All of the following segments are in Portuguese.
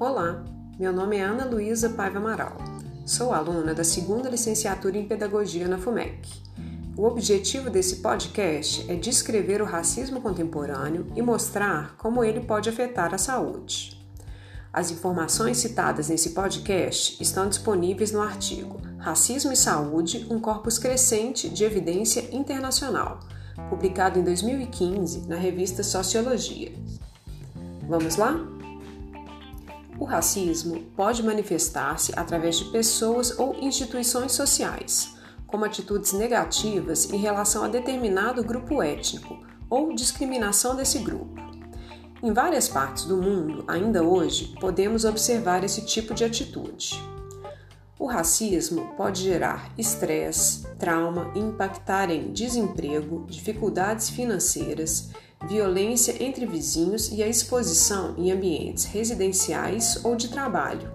Olá, meu nome é Ana Luísa Paiva Amaral. Sou aluna da segunda licenciatura em Pedagogia na FUMEC. O objetivo desse podcast é descrever o racismo contemporâneo e mostrar como ele pode afetar a saúde. As informações citadas nesse podcast estão disponíveis no artigo Racismo e Saúde um corpus crescente de evidência internacional, publicado em 2015 na revista Sociologia. Vamos lá? O racismo pode manifestar-se através de pessoas ou instituições sociais, como atitudes negativas em relação a determinado grupo étnico ou discriminação desse grupo. Em várias partes do mundo, ainda hoje, podemos observar esse tipo de atitude. O racismo pode gerar estresse, trauma e impactar em desemprego, dificuldades financeiras, violência entre vizinhos e a exposição em ambientes residenciais ou de trabalho.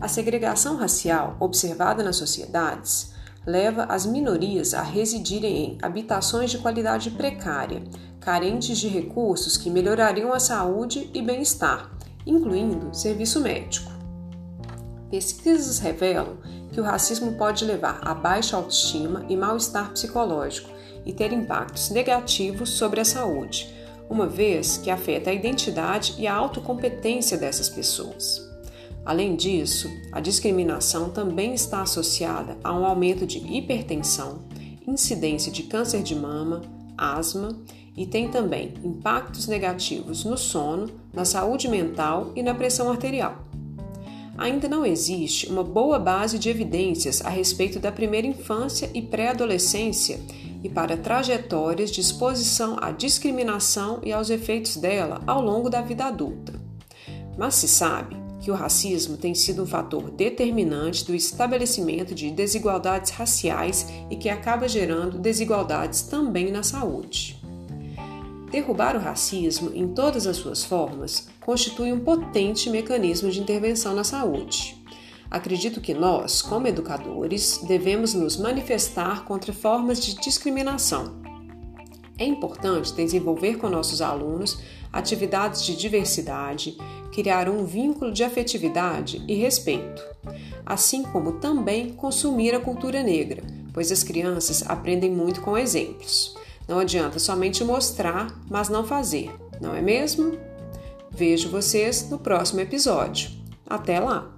A segregação racial observada nas sociedades leva as minorias a residirem em habitações de qualidade precária, carentes de recursos que melhorariam a saúde e bem-estar, incluindo serviço médico. Pesquisas revelam que o racismo pode levar a baixa autoestima e mal-estar psicológico, e ter impactos negativos sobre a saúde, uma vez que afeta a identidade e a autocompetência dessas pessoas. Além disso, a discriminação também está associada a um aumento de hipertensão, incidência de câncer de mama, asma e tem também impactos negativos no sono, na saúde mental e na pressão arterial. Ainda não existe uma boa base de evidências a respeito da primeira infância e pré-adolescência e para trajetórias de exposição à discriminação e aos efeitos dela ao longo da vida adulta. Mas se sabe que o racismo tem sido um fator determinante do estabelecimento de desigualdades raciais e que acaba gerando desigualdades também na saúde. Derrubar o racismo em todas as suas formas constitui um potente mecanismo de intervenção na saúde. Acredito que nós, como educadores, devemos nos manifestar contra formas de discriminação. É importante desenvolver com nossos alunos atividades de diversidade, criar um vínculo de afetividade e respeito, assim como também consumir a cultura negra, pois as crianças aprendem muito com exemplos. Não adianta somente mostrar, mas não fazer, não é mesmo? Vejo vocês no próximo episódio. Até lá!